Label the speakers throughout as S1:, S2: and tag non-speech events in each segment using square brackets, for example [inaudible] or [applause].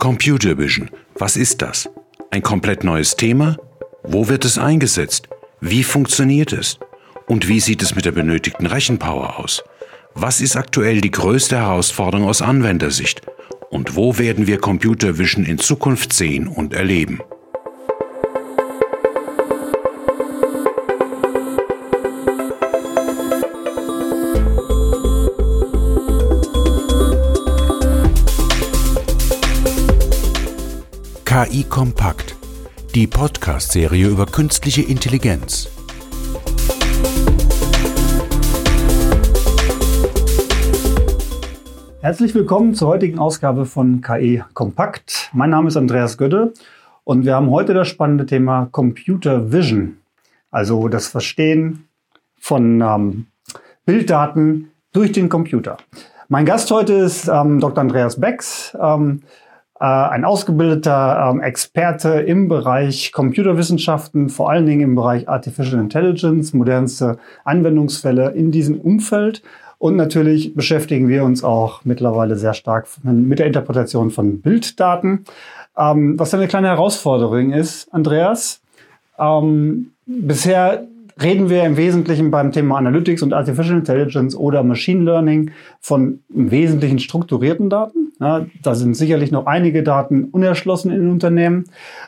S1: Computer Vision, was ist das? Ein komplett neues Thema? Wo wird es eingesetzt? Wie funktioniert es? Und wie sieht es mit der benötigten Rechenpower aus? Was ist aktuell die größte Herausforderung aus Anwendersicht? Und wo werden wir Computer Vision in Zukunft sehen und erleben? KI Kompakt, die Podcast-Serie über künstliche Intelligenz.
S2: Herzlich willkommen zur heutigen Ausgabe von KI Kompakt. Mein Name ist Andreas Götte und wir haben heute das spannende Thema Computer Vision, also das Verstehen von ähm, Bilddaten durch den Computer. Mein Gast heute ist ähm, Dr. Andreas Becks. Ähm, äh, ein ausgebildeter ähm, Experte im Bereich Computerwissenschaften, vor allen Dingen im Bereich Artificial Intelligence, modernste Anwendungsfälle in diesem Umfeld. Und natürlich beschäftigen wir uns auch mittlerweile sehr stark mit der Interpretation von Bilddaten. Ähm, was eine kleine Herausforderung ist, Andreas, ähm, bisher reden wir im Wesentlichen beim Thema Analytics und Artificial Intelligence oder Machine Learning von im Wesentlichen strukturierten Daten. Ja, da sind sicherlich noch einige Daten unerschlossen in Unternehmen.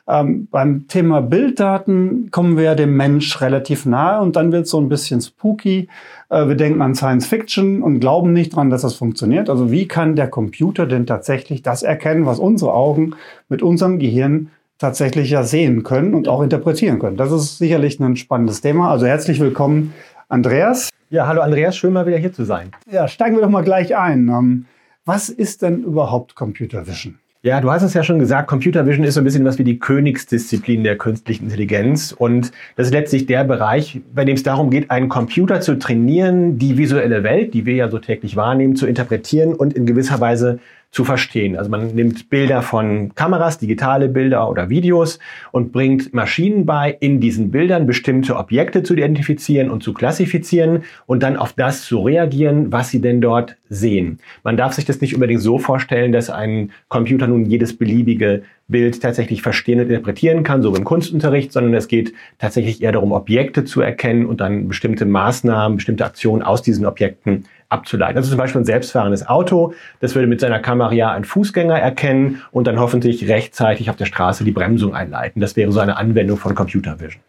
S2: Ähm, beim Thema Bilddaten kommen wir dem Mensch relativ nahe und dann wird es so ein bisschen spooky. Äh, wir denken an Science Fiction und glauben nicht dran, dass das funktioniert. Also wie kann der Computer denn tatsächlich das erkennen, was unsere Augen mit unserem Gehirn tatsächlich ja sehen können und auch interpretieren können. Das ist sicherlich ein spannendes Thema. Also herzlich willkommen, Andreas.
S3: Ja, hallo Andreas, schön mal wieder hier zu sein.
S2: Ja, steigen wir doch mal gleich ein. Ähm, was ist denn überhaupt Computer Vision?
S3: Ja, du hast es ja schon gesagt, Computer Vision ist so ein bisschen was wie die Königsdisziplin der künstlichen Intelligenz. Und das ist letztlich der Bereich, bei dem es darum geht, einen Computer zu trainieren, die visuelle Welt, die wir ja so täglich wahrnehmen, zu interpretieren und in gewisser Weise zu verstehen. Also man nimmt Bilder von Kameras, digitale Bilder oder Videos und bringt Maschinen bei, in diesen Bildern bestimmte Objekte zu identifizieren und zu klassifizieren und dann auf das zu reagieren, was sie denn dort sehen. Man darf sich das nicht unbedingt so vorstellen, dass ein Computer nun jedes beliebige Bild tatsächlich verstehen und interpretieren kann, so im Kunstunterricht, sondern es geht tatsächlich eher darum, Objekte zu erkennen und dann bestimmte Maßnahmen, bestimmte Aktionen aus diesen Objekten abzuleiten. Also zum Beispiel ein selbstfahrendes Auto, das würde mit seiner Kamera ja einen Fußgänger erkennen und dann hoffentlich rechtzeitig auf der Straße die Bremsung einleiten. Das wäre so eine Anwendung von Computer Vision.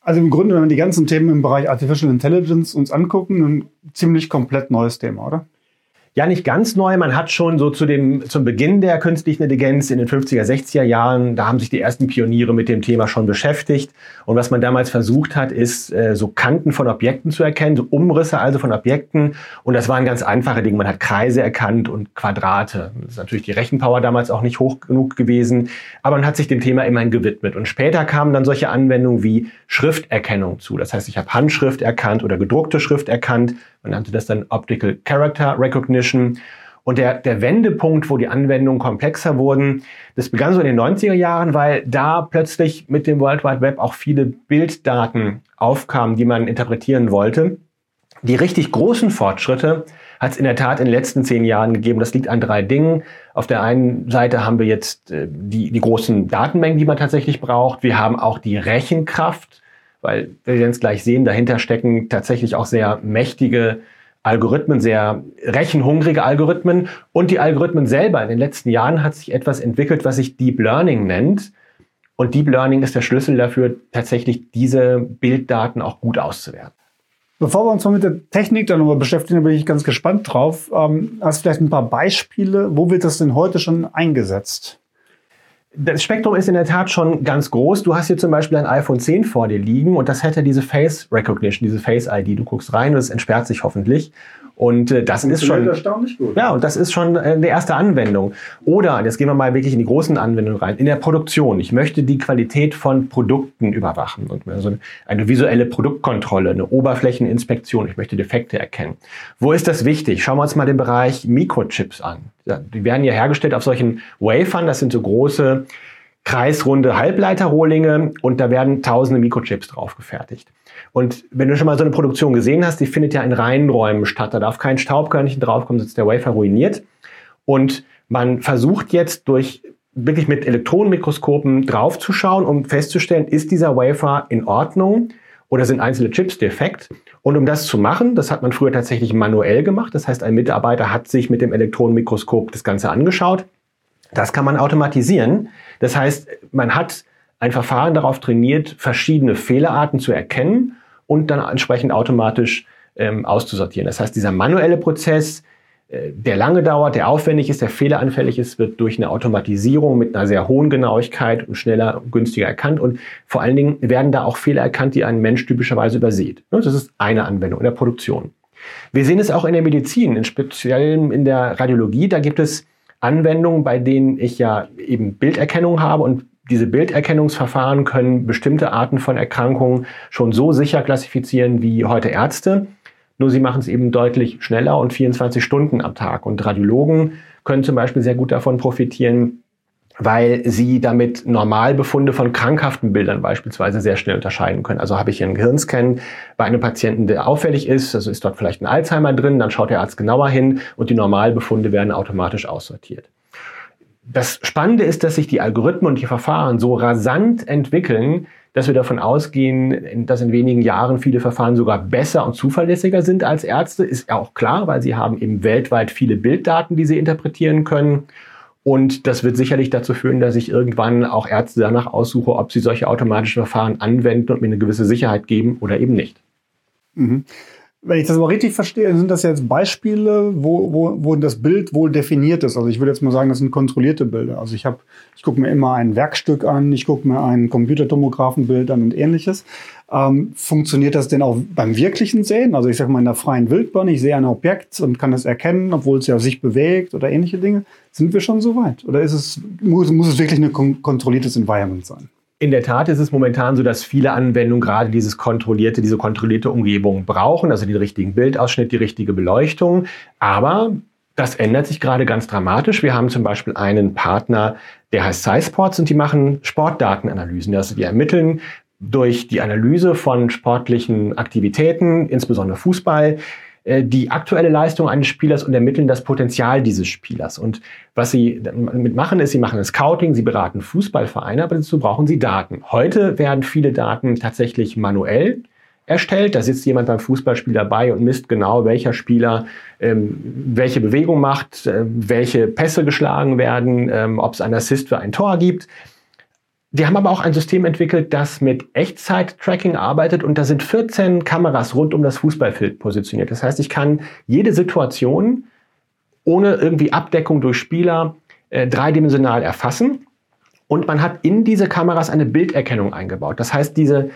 S2: Also im Grunde, wenn wir die ganzen Themen im Bereich Artificial Intelligence uns angucken, ein ziemlich komplett neues Thema, oder?
S3: Ja, nicht ganz neu. Man hat schon so zu dem, zum Beginn der künstlichen Intelligenz in den 50er, 60er Jahren, da haben sich die ersten Pioniere mit dem Thema schon beschäftigt. Und was man damals versucht hat, ist, äh, so Kanten von Objekten zu erkennen, so Umrisse also von Objekten. Und das waren ganz einfache Dinge. Man hat Kreise erkannt und Quadrate. Das ist natürlich die Rechenpower damals auch nicht hoch genug gewesen. Aber man hat sich dem Thema immerhin gewidmet. Und später kamen dann solche Anwendungen wie Schrifterkennung zu. Das heißt, ich habe Handschrift erkannt oder gedruckte Schrift erkannt man nannte das dann Optical Character Recognition. Und der, der Wendepunkt, wo die Anwendungen komplexer wurden, das begann so in den 90er Jahren, weil da plötzlich mit dem World Wide Web auch viele Bilddaten aufkamen, die man interpretieren wollte. Die richtig großen Fortschritte hat es in der Tat in den letzten zehn Jahren gegeben. Das liegt an drei Dingen. Auf der einen Seite haben wir jetzt äh, die, die großen Datenmengen, die man tatsächlich braucht. Wir haben auch die Rechenkraft weil wir werden es gleich sehen, dahinter stecken tatsächlich auch sehr mächtige Algorithmen, sehr rechenhungrige Algorithmen. Und die Algorithmen selber, in den letzten Jahren hat sich etwas entwickelt, was sich Deep Learning nennt. Und Deep Learning ist der Schlüssel dafür, tatsächlich diese Bilddaten auch gut auszuwerten.
S2: Bevor wir uns mal mit der Technik dann nochmal beschäftigen, bin ich ganz gespannt drauf. Ähm, hast du vielleicht ein paar Beispiele? Wo wird das denn heute schon eingesetzt?
S3: Das Spektrum ist in der Tat schon ganz groß. Du hast hier zum Beispiel ein iPhone 10 vor dir liegen und das hätte diese Face Recognition, diese Face ID. Du guckst rein und es entsperrt sich hoffentlich. Und äh, das ist schon
S2: erstaunlich gut.
S3: Ja, und das ist schon äh, eine erste Anwendung. Oder jetzt gehen wir mal wirklich in die großen Anwendungen rein. In der Produktion. Ich möchte die Qualität von Produkten überwachen und also eine visuelle Produktkontrolle, eine Oberflächeninspektion. Ich möchte Defekte erkennen. Wo ist das wichtig? Schauen wir uns mal den Bereich Mikrochips an. Ja, die werden ja hergestellt auf solchen Wafern. Das sind so große kreisrunde Halbleiterrohlinge und da werden tausende Mikrochips drauf gefertigt. Und wenn du schon mal so eine Produktion gesehen hast, die findet ja in reinen Räumen statt. Da darf kein Staubkörnchen draufkommen, sonst ist der Wafer ruiniert. Und Man versucht jetzt durch wirklich mit Elektronenmikroskopen draufzuschauen, um festzustellen, ist dieser Wafer in Ordnung oder sind einzelne Chips defekt. Und um das zu machen, das hat man früher tatsächlich manuell gemacht. Das heißt, ein Mitarbeiter hat sich mit dem Elektronenmikroskop das Ganze angeschaut. Das kann man automatisieren. Das heißt, man hat ein Verfahren darauf trainiert, verschiedene Fehlerarten zu erkennen und dann entsprechend automatisch ähm, auszusortieren. Das heißt, dieser manuelle Prozess, äh, der lange dauert, der aufwendig ist, der fehleranfällig ist, wird durch eine Automatisierung mit einer sehr hohen Genauigkeit und schneller und günstiger erkannt. Und vor allen Dingen werden da auch Fehler erkannt, die ein Mensch typischerweise übersieht. Das ist eine Anwendung in der Produktion. Wir sehen es auch in der Medizin, in speziell in der Radiologie. Da gibt es Anwendungen, bei denen ich ja eben Bilderkennung habe und diese Bilderkennungsverfahren können bestimmte Arten von Erkrankungen schon so sicher klassifizieren wie heute Ärzte. Nur sie machen es eben deutlich schneller und 24 Stunden am Tag. Und Radiologen können zum Beispiel sehr gut davon profitieren, weil sie damit Normalbefunde von krankhaften Bildern beispielsweise sehr schnell unterscheiden können. Also habe ich hier einen Gehirnscan bei einem Patienten, der auffällig ist, also ist dort vielleicht ein Alzheimer drin, dann schaut der Arzt genauer hin und die Normalbefunde werden automatisch aussortiert. Das Spannende ist, dass sich die Algorithmen und die Verfahren so rasant entwickeln, dass wir davon ausgehen, dass in wenigen Jahren viele Verfahren sogar besser und zuverlässiger sind als Ärzte. Ist ja auch klar, weil sie haben eben weltweit viele Bilddaten, die sie interpretieren können. Und das wird sicherlich dazu führen, dass ich irgendwann auch Ärzte danach aussuche, ob sie solche automatischen Verfahren anwenden und mir eine gewisse Sicherheit geben oder eben nicht.
S2: Mhm. Wenn ich das aber richtig verstehe, sind das jetzt Beispiele, wo, wo, wo das Bild wohl definiert ist. Also ich würde jetzt mal sagen, das sind kontrollierte Bilder. Also ich habe, ich gucke mir immer ein Werkstück an, ich gucke mir ein Computertomographenbild an und ähnliches. Ähm, funktioniert das denn auch beim wirklichen Sehen? Also ich sage mal in der freien Wildbahn, ich sehe ein Objekt und kann es erkennen, obwohl es ja sich bewegt oder ähnliche Dinge. Sind wir schon so weit? Oder ist es, muss, muss es wirklich ein kontrolliertes Environment sein?
S3: In der Tat ist es momentan so, dass viele Anwendungen gerade dieses kontrollierte, diese kontrollierte Umgebung brauchen, also den richtigen Bildausschnitt, die richtige Beleuchtung. Aber das ändert sich gerade ganz dramatisch. Wir haben zum Beispiel einen Partner, der heißt SciSports und die machen Sportdatenanalysen. Also die ermitteln durch die Analyse von sportlichen Aktivitäten, insbesondere Fußball, äh, die aktuelle Leistung eines Spielers und ermitteln das Potenzial dieses Spielers. Und was sie damit machen, ist, sie machen ein Scouting, sie beraten Fußballvereine, aber dazu brauchen sie Daten. Heute werden viele Daten tatsächlich manuell erstellt. Da sitzt jemand beim Fußballspiel dabei und misst genau, welcher Spieler ähm, welche Bewegung macht, äh, welche Pässe geschlagen werden, ähm, ob es einen Assist für ein Tor gibt. Die haben aber auch ein System entwickelt, das mit Echtzeit-Tracking arbeitet und da sind 14 Kameras rund um das Fußballfeld positioniert. Das heißt, ich kann jede Situation ohne irgendwie Abdeckung durch Spieler äh, dreidimensional erfassen und man hat in diese Kameras eine Bilderkennung eingebaut. Das heißt, diese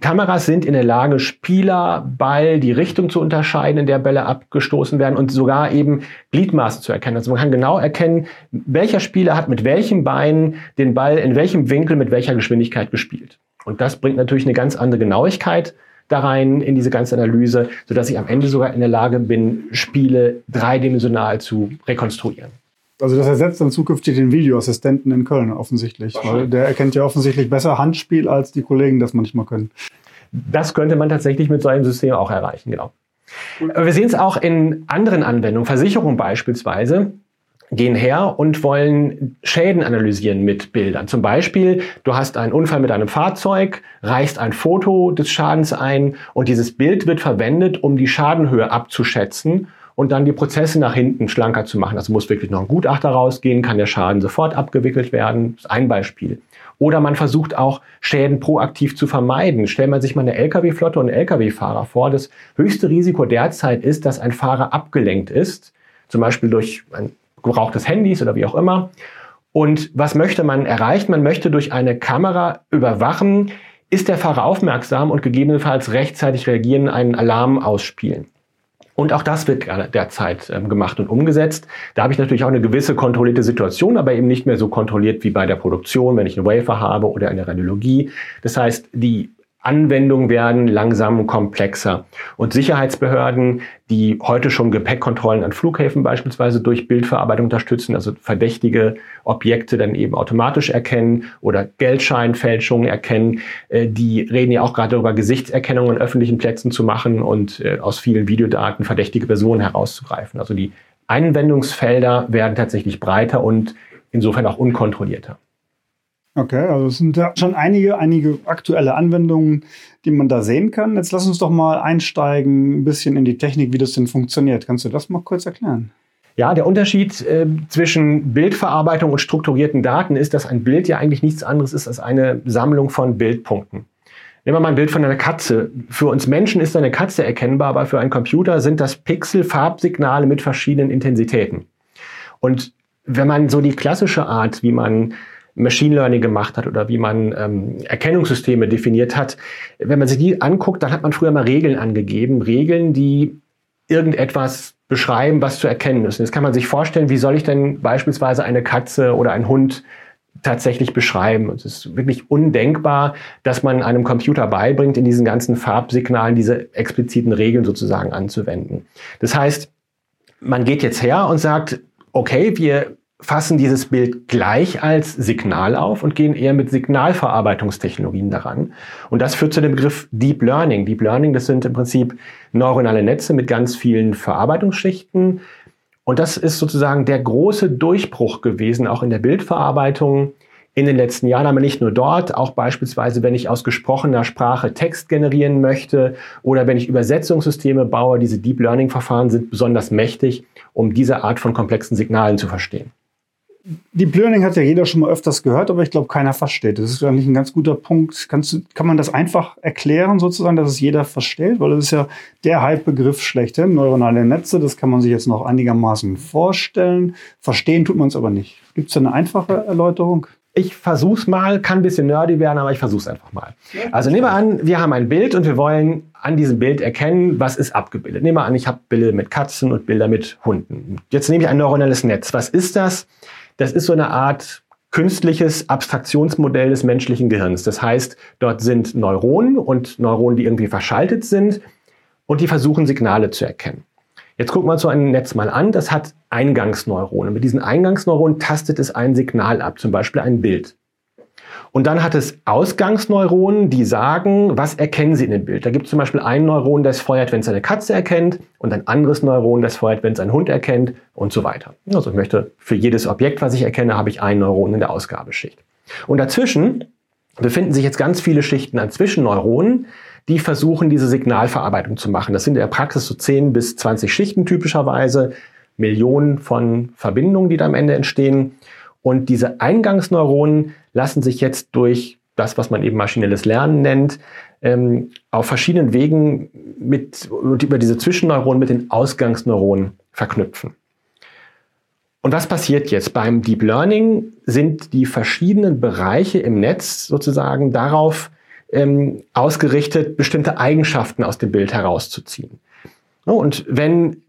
S3: Kameras sind in der Lage, Spieler, Ball, die Richtung zu unterscheiden, in der Bälle abgestoßen werden und sogar eben Gliedmaße zu erkennen. Also man kann genau erkennen, welcher Spieler hat mit welchem Bein den Ball in welchem Winkel mit welcher Geschwindigkeit gespielt. Und das bringt natürlich eine ganz andere Genauigkeit da rein in diese ganze Analyse, sodass ich am Ende sogar in der Lage bin, Spiele dreidimensional zu rekonstruieren.
S2: Also das ersetzt dann zukünftig den Videoassistenten in Köln offensichtlich, weil der erkennt ja offensichtlich besser Handspiel, als die Kollegen das manchmal können.
S3: Das könnte man tatsächlich mit so einem System auch erreichen, genau. Aber wir sehen es auch in anderen Anwendungen, Versicherungen beispielsweise gehen her und wollen Schäden analysieren mit Bildern. Zum Beispiel, du hast einen Unfall mit einem Fahrzeug, reichst ein Foto des Schadens ein und dieses Bild wird verwendet, um die Schadenhöhe abzuschätzen und dann die Prozesse nach hinten schlanker zu machen. Also muss wirklich noch ein Gutachter rausgehen, kann der Schaden sofort abgewickelt werden. Das ist ein Beispiel. Oder man versucht auch Schäden proaktiv zu vermeiden. Stellt man sich mal eine Lkw-Flotte und einen Lkw-Fahrer vor. Das höchste Risiko derzeit ist, dass ein Fahrer abgelenkt ist, zum Beispiel durch ein Gebrauch des Handys oder wie auch immer. Und was möchte man erreichen? Man möchte durch eine Kamera überwachen, ist der Fahrer aufmerksam und gegebenenfalls rechtzeitig reagieren, einen Alarm ausspielen. Und auch das wird derzeit ähm, gemacht und umgesetzt. Da habe ich natürlich auch eine gewisse kontrollierte Situation, aber eben nicht mehr so kontrolliert wie bei der Produktion, wenn ich eine Wafer habe oder eine Radiologie. Das heißt, die Anwendungen werden langsam komplexer. Und Sicherheitsbehörden, die heute schon Gepäckkontrollen an Flughäfen beispielsweise durch Bildverarbeitung unterstützen, also verdächtige Objekte dann eben automatisch erkennen oder Geldscheinfälschungen erkennen, äh, die reden ja auch gerade darüber, Gesichtserkennung an öffentlichen Plätzen zu machen und äh, aus vielen Videodaten verdächtige Personen herauszugreifen. Also die Anwendungsfelder werden tatsächlich breiter und insofern auch unkontrollierter.
S2: Okay, also es sind ja schon einige, einige aktuelle Anwendungen, die man da sehen kann. Jetzt lass uns doch mal einsteigen, ein bisschen in die Technik, wie das denn funktioniert. Kannst du das mal kurz erklären?
S3: Ja, der Unterschied äh, zwischen Bildverarbeitung und strukturierten Daten ist, dass ein Bild ja eigentlich nichts anderes ist als eine Sammlung von Bildpunkten. Nehmen wir mal ein Bild von einer Katze. Für uns Menschen ist eine Katze erkennbar, aber für einen Computer sind das Pixel-Farbsignale mit verschiedenen Intensitäten. Und wenn man so die klassische Art, wie man Machine Learning gemacht hat oder wie man ähm, Erkennungssysteme definiert hat, wenn man sich die anguckt, dann hat man früher mal Regeln angegeben. Regeln, die irgendetwas beschreiben, was zu erkennen ist. Und jetzt kann man sich vorstellen, wie soll ich denn beispielsweise eine Katze oder einen Hund tatsächlich beschreiben. Es ist wirklich undenkbar, dass man einem Computer beibringt, in diesen ganzen Farbsignalen diese expliziten Regeln sozusagen anzuwenden. Das heißt, man geht jetzt her und sagt, okay, wir fassen dieses Bild gleich als Signal auf und gehen eher mit Signalverarbeitungstechnologien daran. Und das führt zu dem Begriff Deep Learning. Deep Learning, das sind im Prinzip neuronale Netze mit ganz vielen Verarbeitungsschichten, und das ist sozusagen der große Durchbruch gewesen, auch in der Bildverarbeitung in den letzten Jahren, aber nicht nur dort, auch beispielsweise, wenn ich aus gesprochener Sprache Text generieren möchte oder wenn ich Übersetzungssysteme baue, diese Deep Learning Verfahren sind besonders mächtig, um diese Art von komplexen Signalen zu verstehen.
S2: Deep Learning hat ja jeder schon mal öfters gehört, aber ich glaube, keiner versteht. Das ist eigentlich ein ganz guter Punkt. Kannst, kann man das einfach erklären, sozusagen, dass es jeder versteht? Weil das ist ja der Hype-Begriff schlechthin. Neuronale Netze, das kann man sich jetzt noch einigermaßen vorstellen. Verstehen tut man es aber nicht. Gibt es da eine einfache Erläuterung?
S3: Ich versuch's mal, kann ein bisschen nerdy werden, aber ich versuch's einfach mal. Also nehmen wir an, wir haben ein Bild und wir wollen an diesem Bild erkennen, was ist abgebildet. Nehmen wir an, ich habe Bilder mit Katzen und Bilder mit Hunden. Jetzt nehme ich ein neuronales Netz. Was ist das? Das ist so eine Art künstliches Abstraktionsmodell des menschlichen Gehirns. Das heißt, dort sind Neuronen und Neuronen, die irgendwie verschaltet sind und die versuchen Signale zu erkennen. Jetzt gucken wir uns so ein Netz mal an. Das hat Eingangsneuronen. Mit diesen Eingangsneuronen tastet es ein Signal ab, zum Beispiel ein Bild. Und dann hat es Ausgangsneuronen, die sagen, was erkennen sie in dem Bild. Da gibt es zum Beispiel ein Neuron, das feuert, wenn es eine Katze erkennt und ein anderes Neuron, das feuert, wenn es einen Hund erkennt und so weiter. Also ich möchte für jedes Objekt, was ich erkenne, habe ich ein Neuron in der Ausgabeschicht. Und dazwischen befinden sich jetzt ganz viele Schichten an Zwischenneuronen, die versuchen, diese Signalverarbeitung zu machen. Das sind in der Praxis so 10 bis 20 Schichten typischerweise, Millionen von Verbindungen, die da am Ende entstehen. Und diese Eingangsneuronen lassen sich jetzt durch das, was man eben maschinelles Lernen nennt, ähm, auf verschiedenen Wegen mit, über diese Zwischenneuronen mit den Ausgangsneuronen verknüpfen. Und was passiert jetzt? Beim Deep Learning sind die verschiedenen Bereiche im Netz sozusagen darauf ähm, ausgerichtet, bestimmte Eigenschaften aus dem Bild herauszuziehen. Und wenn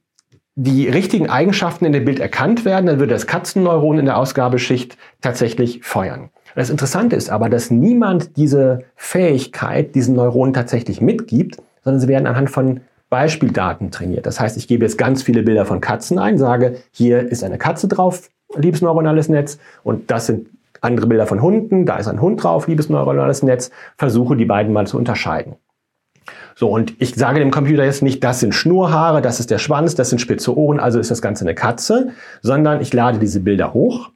S3: die richtigen Eigenschaften in dem Bild erkannt werden, dann würde das Katzenneuron in der Ausgabeschicht tatsächlich feuern. Das Interessante ist aber, dass niemand diese Fähigkeit diesen Neuronen tatsächlich mitgibt, sondern sie werden anhand von Beispieldaten trainiert. Das heißt, ich gebe jetzt ganz viele Bilder von Katzen ein, sage, hier ist eine Katze drauf, liebes neuronales Netz, und das sind andere Bilder von Hunden, da ist ein Hund drauf, liebes neuronales Netz, versuche die beiden mal zu unterscheiden. So, und ich sage dem Computer jetzt nicht, das sind Schnurhaare, das ist der Schwanz, das sind spitze Ohren, also ist das Ganze eine Katze, sondern ich lade diese Bilder hoch.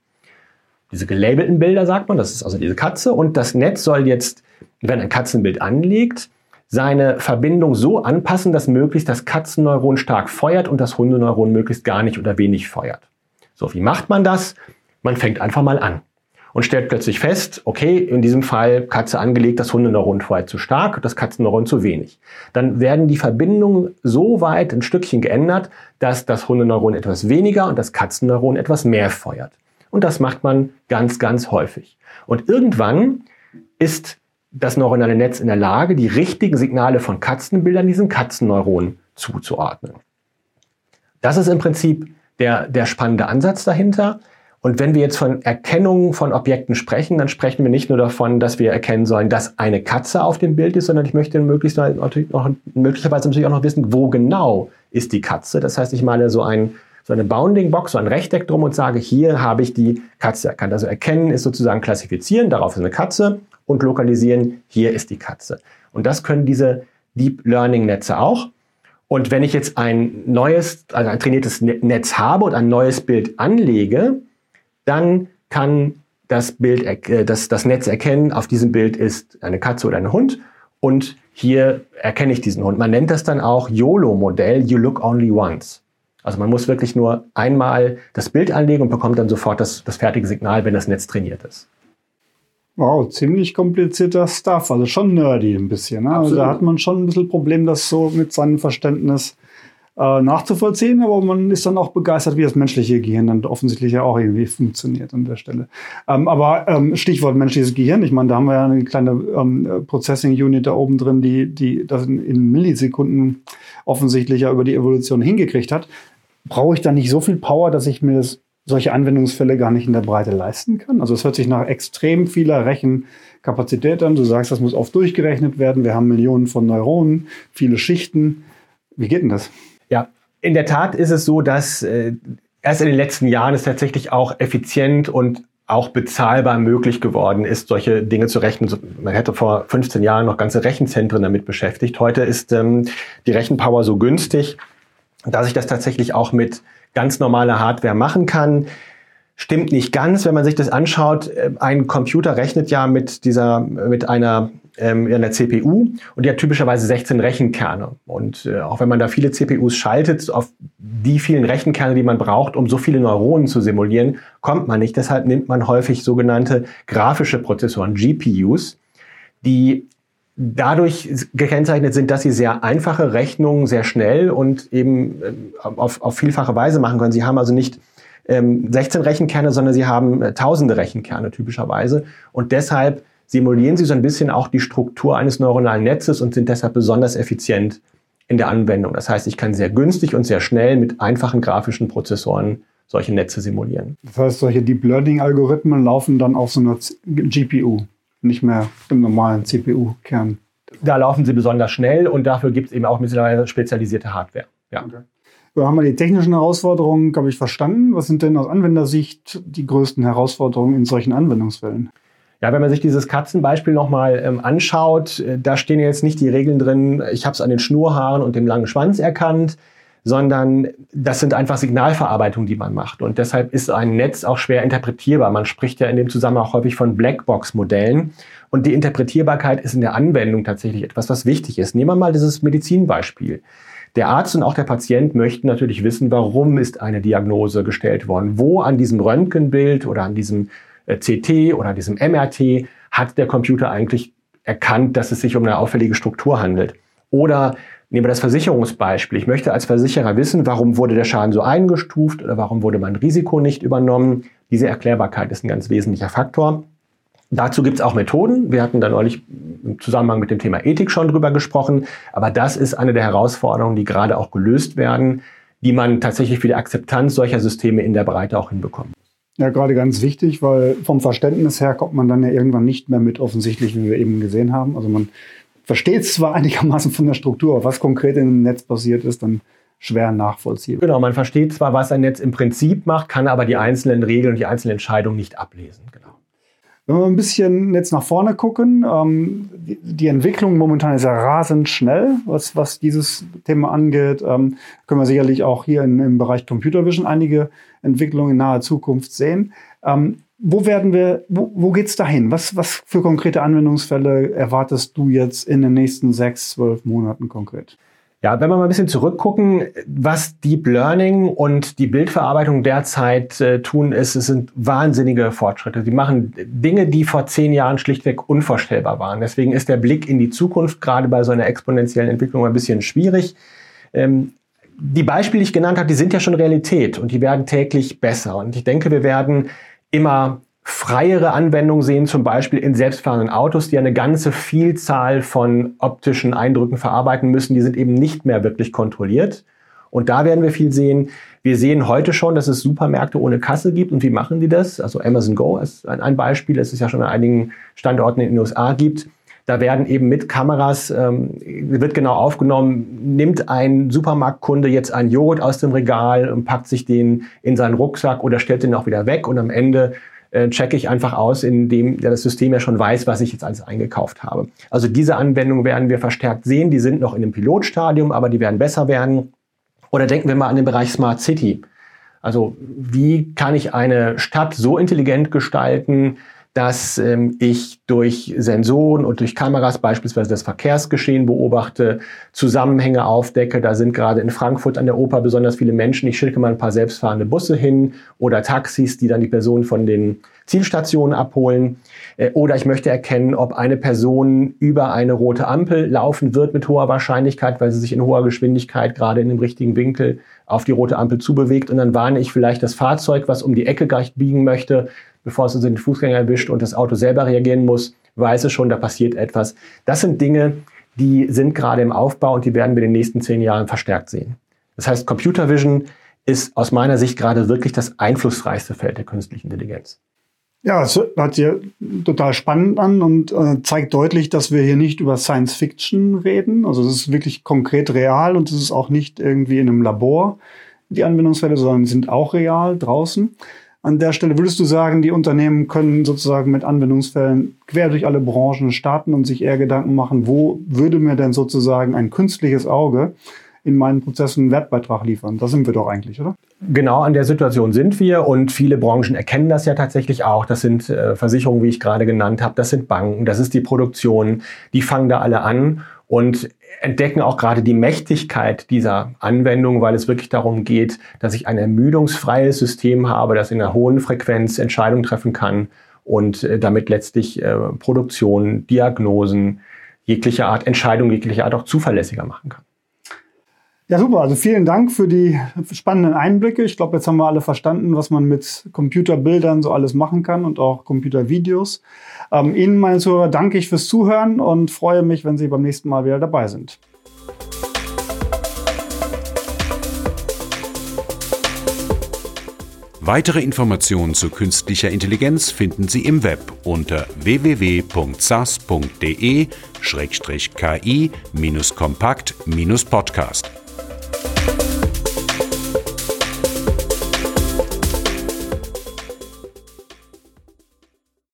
S3: Diese gelabelten Bilder sagt man, das ist also diese Katze. Und das Netz soll jetzt, wenn ein Katzenbild anlegt, seine Verbindung so anpassen, dass möglichst das Katzenneuron stark feuert und das Hundeneuron möglichst gar nicht oder wenig feuert. So, wie macht man das? Man fängt einfach mal an und stellt plötzlich fest, okay, in diesem Fall Katze angelegt, das Hundeneuron feuert zu stark, das Katzenneuron zu wenig. Dann werden die Verbindungen so weit ein Stückchen geändert, dass das Hundeneuron etwas weniger und das Katzenneuron etwas mehr feuert. Und das macht man ganz, ganz häufig. Und irgendwann ist das neuronale Netz in der Lage, die richtigen Signale von Katzenbildern diesen Katzenneuronen zuzuordnen. Das ist im Prinzip der, der spannende Ansatz dahinter. Und wenn wir jetzt von Erkennung von Objekten sprechen, dann sprechen wir nicht nur davon, dass wir erkennen sollen, dass eine Katze auf dem Bild ist, sondern ich möchte möglichst noch, möglicherweise natürlich auch noch wissen, wo genau ist die Katze. Das heißt, ich male so, ein, so eine Bounding-Box, so ein Rechteck drum und sage, hier habe ich die Katze erkannt. Also erkennen ist sozusagen klassifizieren, darauf ist eine Katze und lokalisieren, hier ist die Katze. Und das können diese Deep Learning Netze auch. Und wenn ich jetzt ein neues, also ein trainiertes ne-, Netz habe und ein neues Bild anlege, dann kann das Bild, äh, das, das Netz erkennen, auf diesem Bild ist eine Katze oder ein Hund und hier erkenne ich diesen Hund. Man nennt das dann auch YOLO-Modell, You Look Only Once. Also man muss wirklich nur einmal das Bild anlegen und bekommt dann sofort das, das fertige Signal, wenn das Netz trainiert ist.
S2: Wow, ziemlich komplizierter Stuff. Also schon nerdy ein bisschen. Ne? Also da hat man schon ein bisschen Problem, das so mit seinem Verständnis äh, nachzuvollziehen, aber man ist dann auch begeistert, wie das menschliche Gehirn dann offensichtlich ja auch irgendwie funktioniert an der Stelle. Ähm, aber ähm, Stichwort menschliches Gehirn, ich meine, da haben wir ja eine kleine ähm, Processing Unit da oben drin, die, die das in, in Millisekunden offensichtlich ja über die Evolution hingekriegt hat. Brauche ich da nicht so viel Power, dass ich mir das solche Anwendungsfälle gar nicht in der Breite leisten kann. Also es hört sich nach extrem vieler Rechenkapazität an. Du sagst, das muss oft durchgerechnet werden. Wir haben Millionen von Neuronen, viele Schichten. Wie geht denn das?
S3: Ja, in der Tat ist es so, dass äh, erst in den letzten Jahren es tatsächlich auch effizient und auch bezahlbar möglich geworden ist, solche Dinge zu rechnen. Man hätte vor 15 Jahren noch ganze Rechenzentren damit beschäftigt. Heute ist ähm, die Rechenpower so günstig, dass ich das tatsächlich auch mit ganz normale Hardware machen kann. Stimmt nicht ganz, wenn man sich das anschaut. Äh, ein Computer rechnet ja mit dieser, mit einer, ähm, einer CPU und die hat typischerweise 16 Rechenkerne. Und äh, auch wenn man da viele CPUs schaltet, auf die vielen Rechenkerne, die man braucht, um so viele Neuronen zu simulieren, kommt man nicht. Deshalb nimmt man häufig sogenannte grafische Prozessoren, GPUs, die dadurch gekennzeichnet sind, dass sie sehr einfache Rechnungen sehr schnell und eben äh, auf, auf vielfache Weise machen können. Sie haben also nicht ähm, 16 Rechenkerne, sondern sie haben äh, tausende Rechenkerne typischerweise. Und deshalb simulieren sie so ein bisschen auch die Struktur eines neuronalen Netzes und sind deshalb besonders effizient in der Anwendung. Das heißt, ich kann sehr günstig und sehr schnell mit einfachen grafischen Prozessoren solche Netze simulieren.
S2: Das heißt, solche Deep Learning-Algorithmen laufen dann auf so einer GPU nicht mehr im normalen CPU-Kern.
S3: Da laufen sie besonders schnell und dafür gibt es eben auch mittlerweile spezialisierte Hardware. Ja.
S2: Okay. So haben wir die technischen Herausforderungen, glaube ich, verstanden. Was sind denn aus Anwendersicht die größten Herausforderungen in solchen Anwendungsfällen?
S3: Ja, wenn man sich dieses Katzenbeispiel nochmal ähm, anschaut, äh, da stehen jetzt nicht die Regeln drin, ich habe es an den Schnurhaaren und dem langen Schwanz erkannt, sondern das sind einfach Signalverarbeitungen, die man macht. Und deshalb ist ein Netz auch schwer interpretierbar. Man spricht ja in dem Zusammenhang auch häufig von Blackbox-Modellen. Und die Interpretierbarkeit ist in der Anwendung tatsächlich etwas, was wichtig ist. Nehmen wir mal dieses Medizinbeispiel. Der Arzt und auch der Patient möchten natürlich wissen, warum ist eine Diagnose gestellt worden? Wo an diesem Röntgenbild oder an diesem CT oder diesem MRT hat der Computer eigentlich erkannt, dass es sich um eine auffällige Struktur handelt? Oder Nehmen wir das Versicherungsbeispiel. Ich möchte als Versicherer wissen, warum wurde der Schaden so eingestuft oder warum wurde mein Risiko nicht übernommen. Diese Erklärbarkeit ist ein ganz wesentlicher Faktor. Dazu gibt es auch Methoden. Wir hatten da neulich im Zusammenhang mit dem Thema Ethik schon drüber gesprochen. Aber das ist eine der Herausforderungen, die gerade auch gelöst werden, die man tatsächlich für die Akzeptanz solcher Systeme in der Breite auch hinbekommt.
S2: Ja, gerade ganz wichtig, weil vom Verständnis her kommt man dann ja irgendwann nicht mehr mit, offensichtlich, wie wir eben gesehen haben. Also man versteht es zwar [laughs] einigermaßen von der Struktur, aber was konkret im Netz passiert ist, dann schwer nachvollziehbar.
S3: Genau, man versteht zwar, was ein Netz im Prinzip macht, kann aber die einzelnen Regeln und die einzelnen Entscheidungen nicht ablesen. Genau.
S2: Wenn wir ein bisschen jetzt nach vorne gucken, ähm, die, die, Entwicklung momentan ist ja rasend schnell, was, was dieses Thema angeht. Ähm, können wir sicherlich auch hier in, im Bereich Computer Vision einige Entwicklungen in naher Zukunft sehen. Ähm, wo werden wir, wo, wo geht's dahin? Was, was für konkrete Anwendungsfälle erwartest du jetzt in den nächsten sechs, zwölf Monaten konkret?
S3: Ja, wenn wir mal ein bisschen zurückgucken, was Deep Learning und die Bildverarbeitung derzeit äh, tun, ist, es sind wahnsinnige Fortschritte. Sie machen Dinge, die vor zehn Jahren schlichtweg unvorstellbar waren. Deswegen ist der Blick in die Zukunft gerade bei so einer exponentiellen Entwicklung ein bisschen schwierig. Ähm, die Beispiele, die ich genannt habe, die sind ja schon Realität und die werden täglich besser. Und ich denke, wir werden immer freiere Anwendungen sehen, zum Beispiel in selbstfahrenden Autos, die eine ganze Vielzahl von optischen Eindrücken verarbeiten müssen. Die sind eben nicht mehr wirklich kontrolliert. Und da werden wir viel sehen. Wir sehen heute schon, dass es Supermärkte ohne Kasse gibt. Und wie machen die das? Also Amazon Go ist ein Beispiel, das es ja schon an einigen Standorten in den USA gibt. Da werden eben mit Kameras, ähm, wird genau aufgenommen, nimmt ein Supermarktkunde jetzt einen Joghurt aus dem Regal und packt sich den in seinen Rucksack oder stellt den auch wieder weg und am Ende äh, checke ich einfach aus, indem ja, das System ja schon weiß, was ich jetzt alles eingekauft habe. Also diese Anwendungen werden wir verstärkt sehen. Die sind noch in dem Pilotstadium, aber die werden besser werden. Oder denken wir mal an den Bereich Smart City. Also wie kann ich eine Stadt so intelligent gestalten, dass ähm, ich durch Sensoren und durch Kameras beispielsweise das Verkehrsgeschehen beobachte, Zusammenhänge aufdecke. Da sind gerade in Frankfurt an der Oper besonders viele Menschen. Ich schicke mal ein paar selbstfahrende Busse hin oder Taxis, die dann die Personen von den Zielstationen abholen. Äh, oder ich möchte erkennen, ob eine Person über eine rote Ampel laufen wird mit hoher Wahrscheinlichkeit, weil sie sich in hoher Geschwindigkeit gerade in dem richtigen Winkel auf die rote Ampel zubewegt. Und dann warne ich vielleicht das Fahrzeug, was um die Ecke gleich biegen möchte, bevor es also den Fußgänger erwischt und das Auto selber reagieren muss, weiß es schon, da passiert etwas. Das sind Dinge, die sind gerade im Aufbau und die werden wir in den nächsten zehn Jahren verstärkt sehen. Das heißt, Computer Vision ist aus meiner Sicht gerade wirklich das einflussreichste Feld der künstlichen Intelligenz.
S2: Ja, es hört sich total spannend an und äh, zeigt deutlich, dass wir hier nicht über Science Fiction reden. Also es ist wirklich konkret real und es ist auch nicht irgendwie in einem Labor die Anwendungsfälle, sondern sind auch real draußen. An der Stelle würdest du sagen, die Unternehmen können sozusagen mit Anwendungsfällen quer durch alle Branchen starten und sich eher Gedanken machen, wo würde mir denn sozusagen ein künstliches Auge in meinen Prozessen einen Wertbeitrag liefern. Da sind wir doch eigentlich, oder?
S3: Genau an der Situation sind wir und viele Branchen erkennen das ja tatsächlich auch. Das sind äh, Versicherungen, wie ich gerade genannt habe, das sind Banken, das ist die Produktion, die fangen da alle an und entdecken auch gerade die Mächtigkeit dieser Anwendung, weil es wirklich darum geht, dass ich ein ermüdungsfreies System habe, das in einer hohen Frequenz Entscheidungen treffen kann und äh, damit letztlich äh, Produktion, Diagnosen, jegliche Art Entscheidung, jegliche Art auch zuverlässiger machen kann.
S2: Ja, super. Also vielen Dank für die spannenden Einblicke. Ich glaube, jetzt haben wir alle verstanden, was man mit Computerbildern so alles machen kann und auch Computervideos. Ähm, Ihnen, meine Zuhörer, danke ich fürs Zuhören und freue mich, wenn Sie beim nächsten Mal wieder dabei sind.
S1: Weitere Informationen zu künstlicher Intelligenz finden Sie im Web unter www.sas.de-ki-kompakt-podcast.